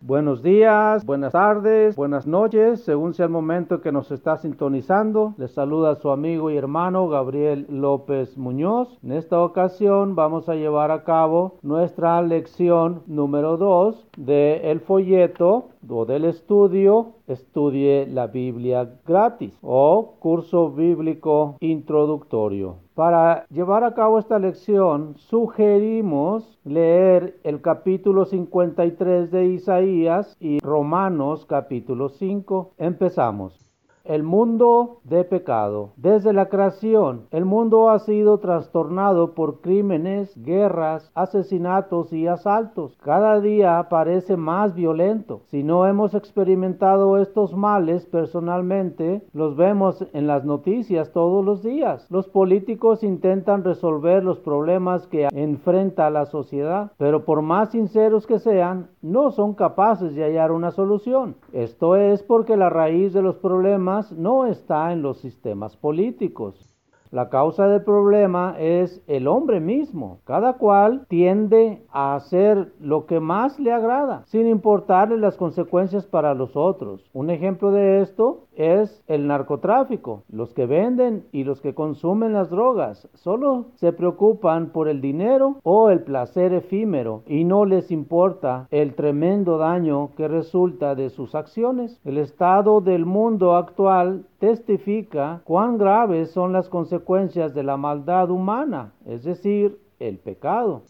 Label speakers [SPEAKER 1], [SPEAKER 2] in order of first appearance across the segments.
[SPEAKER 1] Buenos días, buenas tardes, buenas noches, según sea el momento que nos está sintonizando. Les saluda su amigo y hermano Gabriel López Muñoz. En esta ocasión vamos a llevar a cabo nuestra lección número 2 del folleto o del estudio Estudie la Biblia gratis o curso bíblico introductorio. Para llevar a cabo esta lección, sugerimos leer el capítulo 53 de Isaías y Romanos capítulo 5. Empezamos el mundo de pecado. Desde la creación, el mundo ha sido trastornado por crímenes, guerras, asesinatos y asaltos. Cada día parece más violento. Si no hemos experimentado estos males personalmente, los vemos en las noticias todos los días. Los políticos intentan resolver los problemas que enfrenta la sociedad, pero por más sinceros que sean, no son capaces de hallar una solución. Esto es porque la raíz de los problemas no está en los sistemas políticos. La causa del problema es el hombre mismo. Cada cual tiende a hacer lo que más le agrada, sin importarle las consecuencias para los otros. Un ejemplo de esto es el narcotráfico. Los que venden y los que consumen las drogas solo se preocupan por el dinero o el placer efímero y no les importa el tremendo daño que resulta de sus acciones. El estado del mundo actual testifica cuán graves son las consecuencias de la maldad humana, es decir, el pecado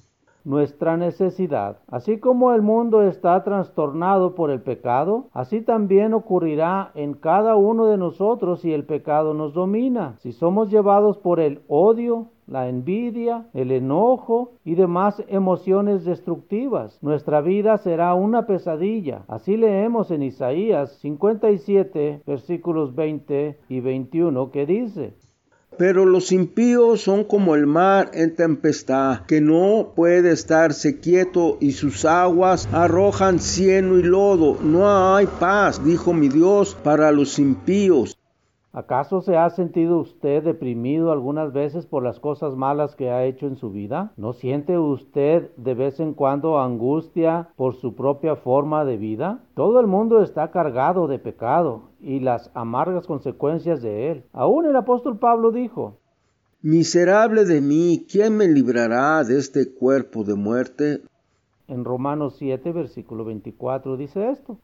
[SPEAKER 1] nuestra necesidad. Así como el mundo está trastornado por el pecado, así también ocurrirá en cada uno de nosotros si el pecado nos domina. Si somos llevados por el odio, la envidia, el enojo y demás emociones destructivas. Nuestra vida será una pesadilla. Así leemos en Isaías 57, versículos 20 y 21, que dice,
[SPEAKER 2] pero los impíos son como el mar en tempestad, que no puede estarse quieto y sus aguas arrojan cieno y lodo. No hay paz, dijo mi Dios, para los impíos.
[SPEAKER 1] ¿Acaso se ha sentido usted deprimido algunas veces por las cosas malas que ha hecho en su vida? ¿No siente usted de vez en cuando angustia por su propia forma de vida? Todo el mundo está cargado de pecado y las amargas consecuencias de él. Aún el apóstol Pablo dijo,
[SPEAKER 2] Miserable de mí, ¿quién me librará de este cuerpo de muerte?
[SPEAKER 1] En Romanos 7, versículo 24 dice esto.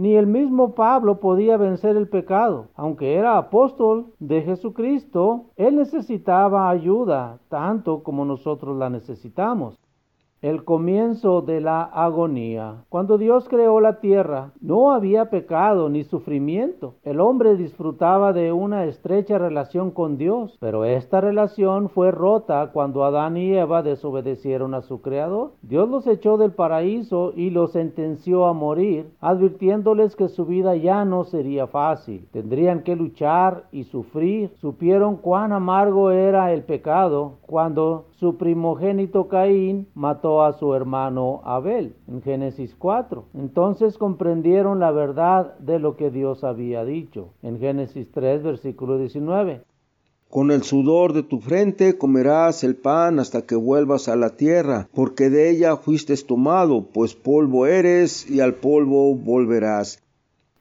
[SPEAKER 1] Ni el mismo Pablo podía vencer el pecado. Aunque era apóstol de Jesucristo, él necesitaba ayuda tanto como nosotros la necesitamos el comienzo de la agonía. Cuando Dios creó la tierra, no había pecado ni sufrimiento. El hombre disfrutaba de una estrecha relación con Dios, pero esta relación fue rota cuando Adán y Eva desobedecieron a su Creador. Dios los echó del paraíso y los sentenció a morir, advirtiéndoles que su vida ya no sería fácil. Tendrían que luchar y sufrir. Supieron cuán amargo era el pecado cuando su primogénito Caín mató a su hermano Abel en Génesis 4. Entonces comprendieron la verdad de lo que Dios había dicho en Génesis 3 versículo 19.
[SPEAKER 2] Con el sudor de tu frente comerás el pan hasta que vuelvas a la tierra, porque de ella fuiste tomado, pues polvo eres y al polvo volverás.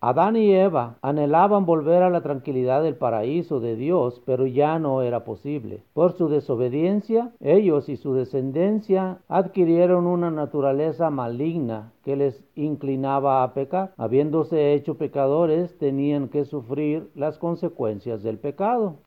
[SPEAKER 1] Adán y Eva anhelaban volver a la tranquilidad del paraíso de Dios, pero ya no era posible. Por su desobediencia, ellos y su descendencia adquirieron una naturaleza maligna que les inclinaba a pecar. Habiéndose hecho pecadores, tenían que sufrir las consecuencias del pecado.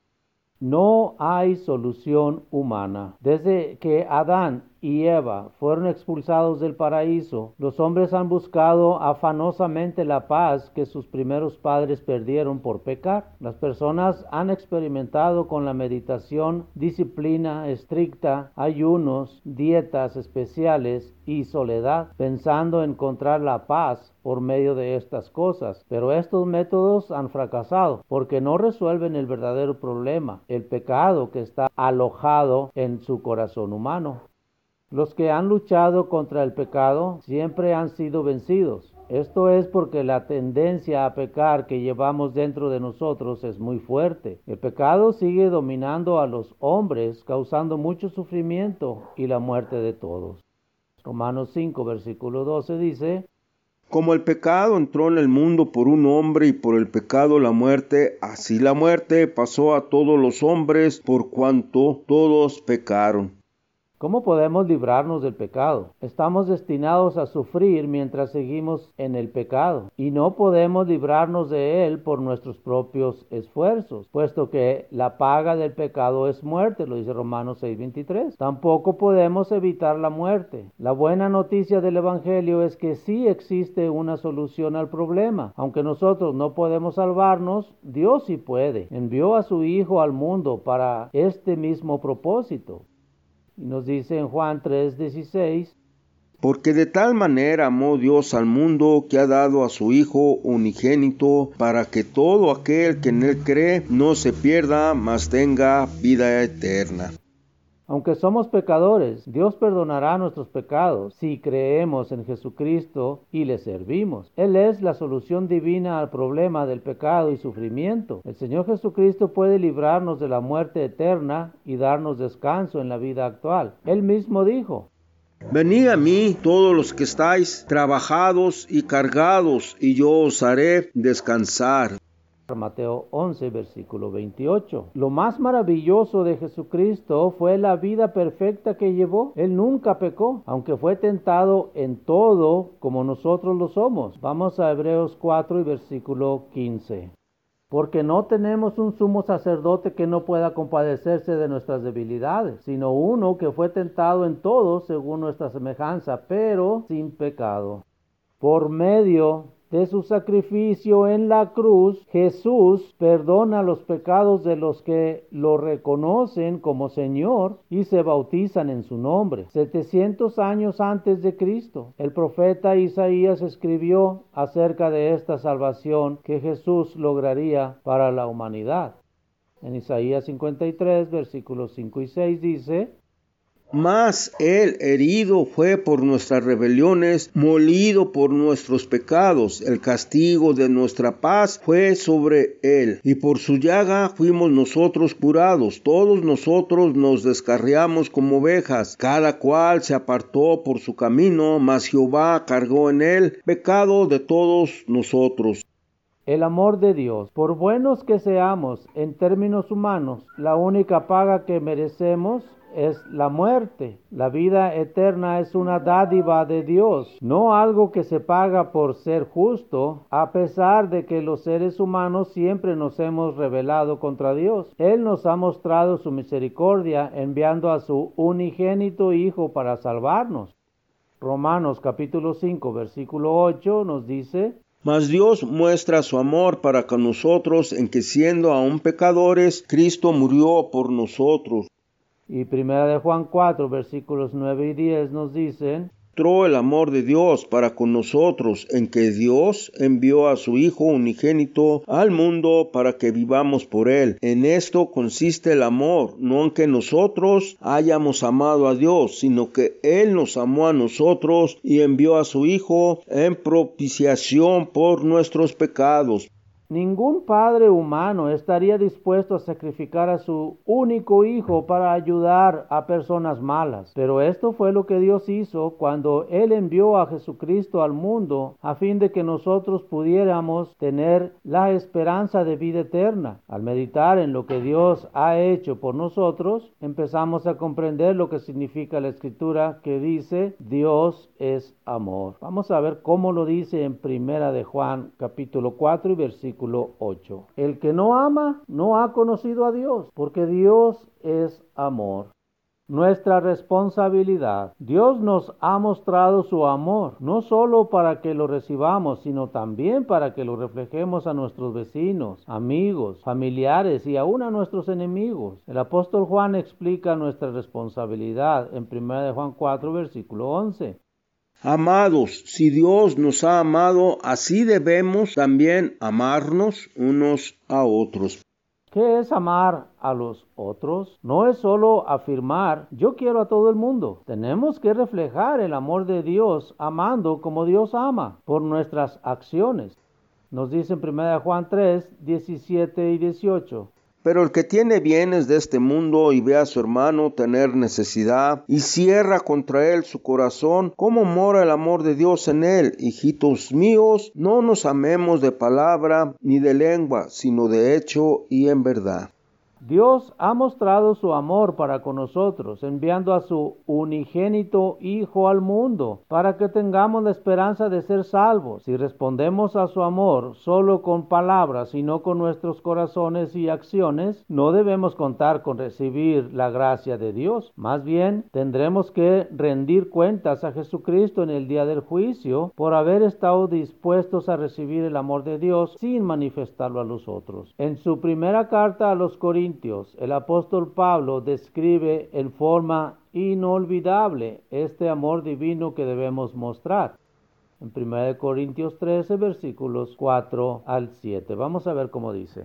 [SPEAKER 1] No hay solución humana. Desde que Adán y Eva fueron expulsados del paraíso, los hombres han buscado afanosamente la paz que sus primeros padres perdieron por pecar. Las personas han experimentado con la meditación, disciplina estricta, ayunos, dietas especiales y soledad, pensando encontrar la paz por medio de estas cosas. Pero estos métodos han fracasado porque no resuelven el verdadero problema, el pecado que está alojado en su corazón humano. Los que han luchado contra el pecado siempre han sido vencidos. Esto es porque la tendencia a pecar que llevamos dentro de nosotros es muy fuerte. El pecado sigue dominando a los hombres, causando mucho sufrimiento y la muerte de todos. Romanos 5, versículo 12 dice,
[SPEAKER 2] Como el pecado entró en el mundo por un hombre y por el pecado la muerte, así la muerte pasó a todos los hombres por cuanto todos pecaron.
[SPEAKER 1] ¿Cómo podemos librarnos del pecado? Estamos destinados a sufrir mientras seguimos en el pecado y no podemos librarnos de él por nuestros propios esfuerzos, puesto que la paga del pecado es muerte, lo dice Romanos 6:23. Tampoco podemos evitar la muerte. La buena noticia del Evangelio es que sí existe una solución al problema. Aunque nosotros no podemos salvarnos, Dios sí puede. Envió a su Hijo al mundo para este mismo propósito. Y nos dice en Juan 3:16,
[SPEAKER 2] porque de tal manera amó Dios al mundo que ha dado a su Hijo unigénito para que todo aquel que en él cree no se pierda, mas tenga vida eterna.
[SPEAKER 1] Aunque somos pecadores, Dios perdonará nuestros pecados si creemos en Jesucristo y le servimos. Él es la solución divina al problema del pecado y sufrimiento. El Señor Jesucristo puede librarnos de la muerte eterna y darnos descanso en la vida actual. Él mismo dijo,
[SPEAKER 2] Venid a mí todos los que estáis trabajados y cargados, y yo os haré descansar.
[SPEAKER 1] Mateo 11, versículo 28. Lo más maravilloso de Jesucristo fue la vida perfecta que llevó. Él nunca pecó, aunque fue tentado en todo como nosotros lo somos. Vamos a Hebreos 4 y versículo 15 porque no tenemos un sumo sacerdote que no pueda compadecerse de nuestras debilidades, sino uno que fue tentado en todo según nuestra semejanza, pero sin pecado. Por medio de su sacrificio en la cruz, Jesús perdona los pecados de los que lo reconocen como Señor y se bautizan en su nombre. 700 años antes de Cristo, el profeta Isaías escribió acerca de esta salvación que Jesús lograría para la humanidad. En Isaías 53, versículos 5 y 6 dice,
[SPEAKER 2] mas él herido fue por nuestras rebeliones, molido por nuestros pecados. El castigo de nuestra paz fue sobre él, y por su llaga fuimos nosotros curados. Todos nosotros nos descarriamos como ovejas, cada cual se apartó por su camino, mas Jehová cargó en él pecado de todos nosotros.
[SPEAKER 1] El amor de Dios, por buenos que seamos en términos humanos, la única paga que merecemos es la muerte. La vida eterna es una dádiva de Dios, no algo que se paga por ser justo, a pesar de que los seres humanos siempre nos hemos rebelado contra Dios. Él nos ha mostrado su misericordia enviando a su unigénito Hijo para salvarnos. Romanos capítulo 5 versículo 8 nos dice,
[SPEAKER 2] mas Dios muestra su amor para con nosotros en que siendo aún pecadores, Cristo murió por nosotros.
[SPEAKER 1] Y primera de Juan 4, versículos 9 y 10 nos dicen,
[SPEAKER 2] el amor de Dios para con nosotros en que Dios envió a su Hijo unigénito al mundo para que vivamos por Él. En esto consiste el amor, no en que nosotros hayamos amado a Dios, sino que Él nos amó a nosotros y envió a su Hijo en propiciación por nuestros pecados.
[SPEAKER 1] Ningún padre humano estaría dispuesto a sacrificar a su único hijo para ayudar a personas malas. Pero esto fue lo que Dios hizo cuando Él envió a Jesucristo al mundo a fin de que nosotros pudiéramos tener la esperanza de vida eterna. Al meditar en lo que Dios ha hecho por nosotros, empezamos a comprender lo que significa la escritura que dice Dios es amor. Vamos a ver cómo lo dice en Primera de Juan capítulo 4 y versículo 8. El que no ama no ha conocido a Dios, porque Dios es amor. Nuestra responsabilidad. Dios nos ha mostrado su amor, no solo para que lo recibamos, sino también para que lo reflejemos a nuestros vecinos, amigos, familiares y aún a nuestros enemigos. El apóstol Juan explica nuestra responsabilidad en 1 Juan 4, versículo 11.
[SPEAKER 2] Amados, si Dios nos ha amado, así debemos también amarnos unos a otros.
[SPEAKER 1] ¿Qué es amar a los otros? No es solo afirmar yo quiero a todo el mundo. Tenemos que reflejar el amor de Dios amando como Dios ama por nuestras acciones. Nos dice en 1 Juan 3, 17 y 18.
[SPEAKER 2] Pero el que tiene bienes de este mundo y ve a su hermano tener necesidad y cierra contra él su corazón, ¿cómo mora el amor de Dios en él? Hijitos míos, no nos amemos de palabra ni de lengua, sino de hecho y en verdad.
[SPEAKER 1] Dios ha mostrado su amor para con nosotros, enviando a su unigénito Hijo al mundo, para que tengamos la esperanza de ser salvos. Si respondemos a su amor solo con palabras y no con nuestros corazones y acciones, no debemos contar con recibir la gracia de Dios. Más bien, tendremos que rendir cuentas a Jesucristo en el día del juicio por haber estado dispuestos a recibir el amor de Dios sin manifestarlo a los otros. En su primera carta a los Corintios, el apóstol Pablo describe en forma inolvidable este amor divino que debemos mostrar. En 1 Corintios 13, versículos 4 al 7. Vamos a ver cómo dice.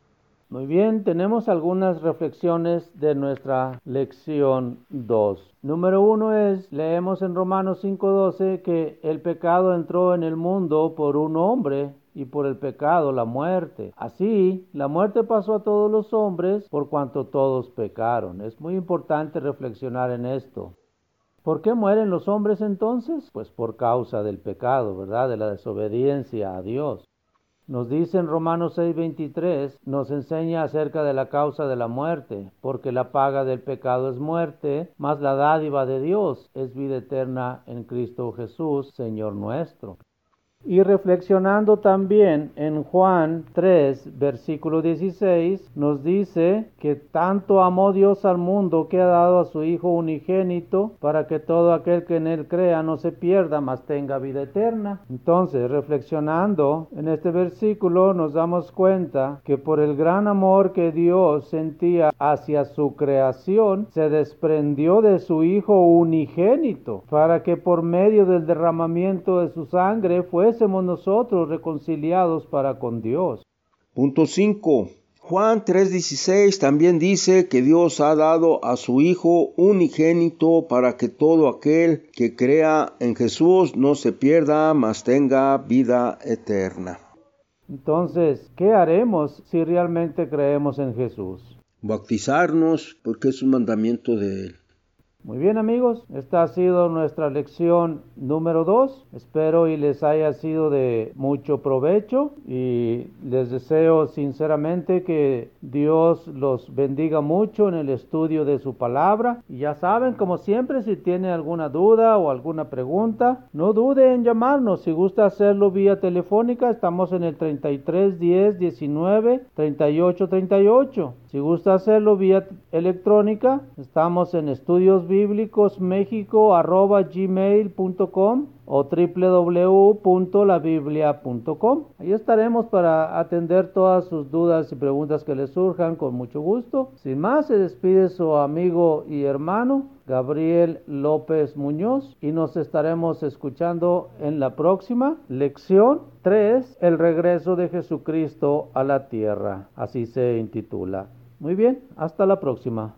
[SPEAKER 1] Muy bien, tenemos algunas reflexiones de nuestra lección 2. Número uno es, leemos en Romanos 5:12 que el pecado entró en el mundo por un hombre y por el pecado la muerte. Así, la muerte pasó a todos los hombres por cuanto todos pecaron. Es muy importante reflexionar en esto. ¿Por qué mueren los hombres entonces? Pues por causa del pecado, ¿verdad? De la desobediencia a Dios. Nos dice en Romanos 6:23, nos enseña acerca de la causa de la muerte, porque la paga del pecado es muerte, mas la dádiva de Dios es vida eterna en Cristo Jesús, Señor nuestro. Y reflexionando también en Juan 3, versículo 16, nos dice que tanto amó Dios al mundo que ha dado a su Hijo unigénito para que todo aquel que en él crea no se pierda, mas tenga vida eterna. Entonces, reflexionando en este versículo, nos damos cuenta que por el gran amor que Dios sentía hacia su creación, se desprendió de su Hijo unigénito para que por medio del derramamiento de su sangre fue fuésemos nosotros reconciliados para con Dios.
[SPEAKER 2] Punto 5. Juan 3:16 también dice que Dios ha dado a su Hijo unigénito para que todo aquel que crea en Jesús no se pierda, mas tenga vida eterna.
[SPEAKER 1] Entonces, ¿qué haremos si realmente creemos en Jesús?
[SPEAKER 2] Bautizarnos porque es un mandamiento de Él.
[SPEAKER 1] Muy bien amigos, esta ha sido nuestra lección número 2. Espero y les haya sido de mucho provecho y les deseo sinceramente que Dios los bendiga mucho en el estudio de su palabra. Y ya saben, como siempre, si tienen alguna duda o alguna pregunta, no dude en llamarnos. Si gusta hacerlo vía telefónica, estamos en el 33 10 19 38 38. Si gusta hacerlo vía electrónica, estamos en estudiosbiblicosmexico.gmail.com o www.labiblia.com. Ahí estaremos para atender todas sus dudas y preguntas que les surjan con mucho gusto. Sin más, se despide su amigo y hermano Gabriel López Muñoz y nos estaremos escuchando en la próxima lección 3, el regreso de Jesucristo a la tierra. Así se intitula. Muy bien, hasta la próxima.